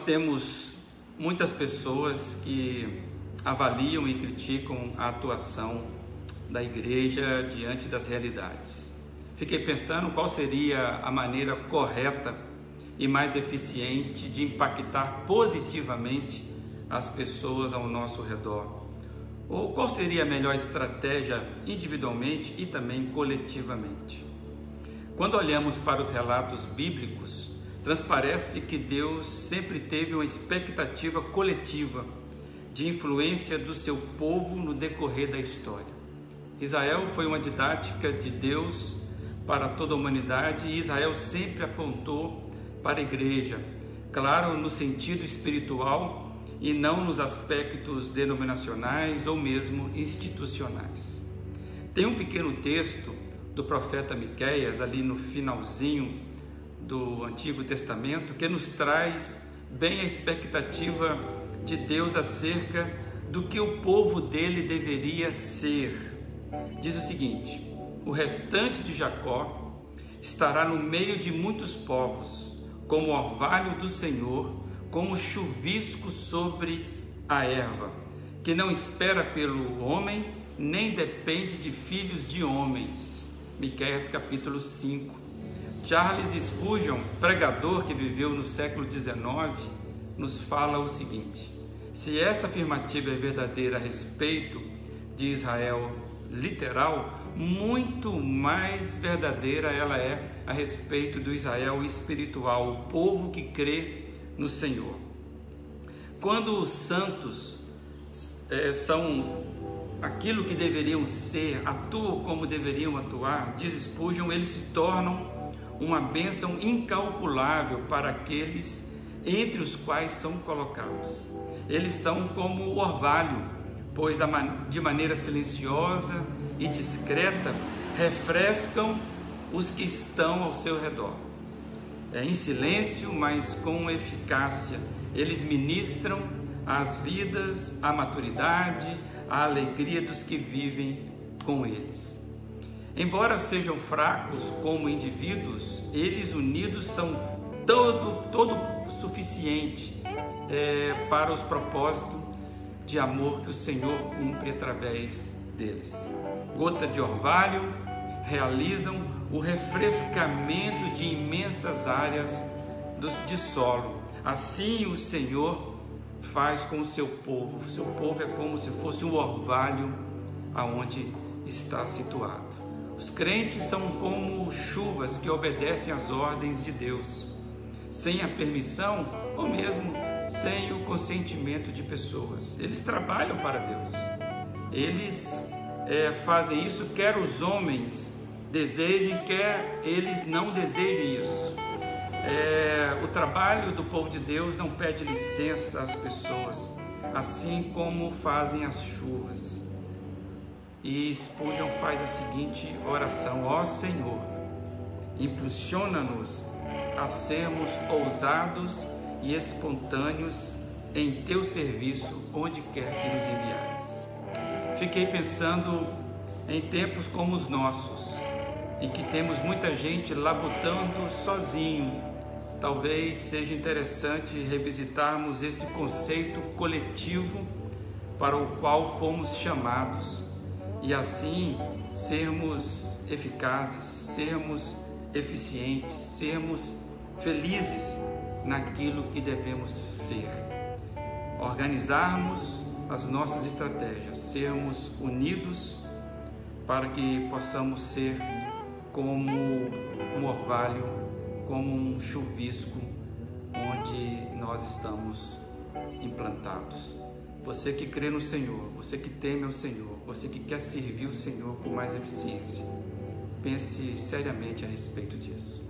Temos muitas pessoas que avaliam e criticam a atuação da igreja diante das realidades. Fiquei pensando qual seria a maneira correta e mais eficiente de impactar positivamente as pessoas ao nosso redor. Ou qual seria a melhor estratégia individualmente e também coletivamente. Quando olhamos para os relatos bíblicos, transparece que Deus sempre teve uma expectativa coletiva de influência do seu povo no decorrer da história. Israel foi uma didática de Deus para toda a humanidade e Israel sempre apontou para a igreja, claro, no sentido espiritual e não nos aspectos denominacionais ou mesmo institucionais. Tem um pequeno texto do profeta Miqueias ali no finalzinho do Antigo Testamento que nos traz bem a expectativa de Deus acerca do que o povo dele deveria ser. Diz o seguinte: O restante de Jacó estará no meio de muitos povos, como orvalho do Senhor, como chuvisco sobre a erva, que não espera pelo homem, nem depende de filhos de homens. Miqueias capítulo 5. Charles Spurgeon, pregador que viveu no século XIX, nos fala o seguinte: se esta afirmativa é verdadeira a respeito de Israel literal, muito mais verdadeira ela é a respeito do Israel espiritual, o povo que crê no Senhor. Quando os santos é, são aquilo que deveriam ser, atuam como deveriam atuar, diz Spurgeon, eles se tornam uma bênção incalculável para aqueles entre os quais são colocados. Eles são como o orvalho, pois de maneira silenciosa e discreta refrescam os que estão ao seu redor. É em silêncio, mas com eficácia, eles ministram as vidas, a maturidade, a alegria dos que vivem com eles. Embora sejam fracos como indivíduos, eles unidos são todo, todo suficiente é, para os propósitos de amor que o Senhor cumpre através deles. Gota de orvalho realizam o refrescamento de imensas áreas de solo. Assim o Senhor faz com o seu povo. O seu povo é como se fosse um orvalho aonde está situado. Os crentes são como chuvas que obedecem às ordens de Deus, sem a permissão ou mesmo sem o consentimento de pessoas. Eles trabalham para Deus. Eles é, fazem isso, quer os homens desejem, quer eles não desejem isso. É, o trabalho do povo de Deus não pede licença às pessoas, assim como fazem as chuvas. E Spurgeon faz a seguinte oração: Ó Senhor, impulsiona-nos a sermos ousados e espontâneos em teu serviço, onde quer que nos enviares. Fiquei pensando em tempos como os nossos, em que temos muita gente labutando sozinho. Talvez seja interessante revisitarmos esse conceito coletivo para o qual fomos chamados e assim sermos eficazes, sermos eficientes, sermos felizes naquilo que devemos ser. Organizarmos as nossas estratégias, sermos unidos para que possamos ser como um orvalho, como um chuvisco onde nós estamos implantados. Você que crê no Senhor, você que teme ao Senhor, você que quer servir o Senhor com mais eficiência, pense seriamente a respeito disso.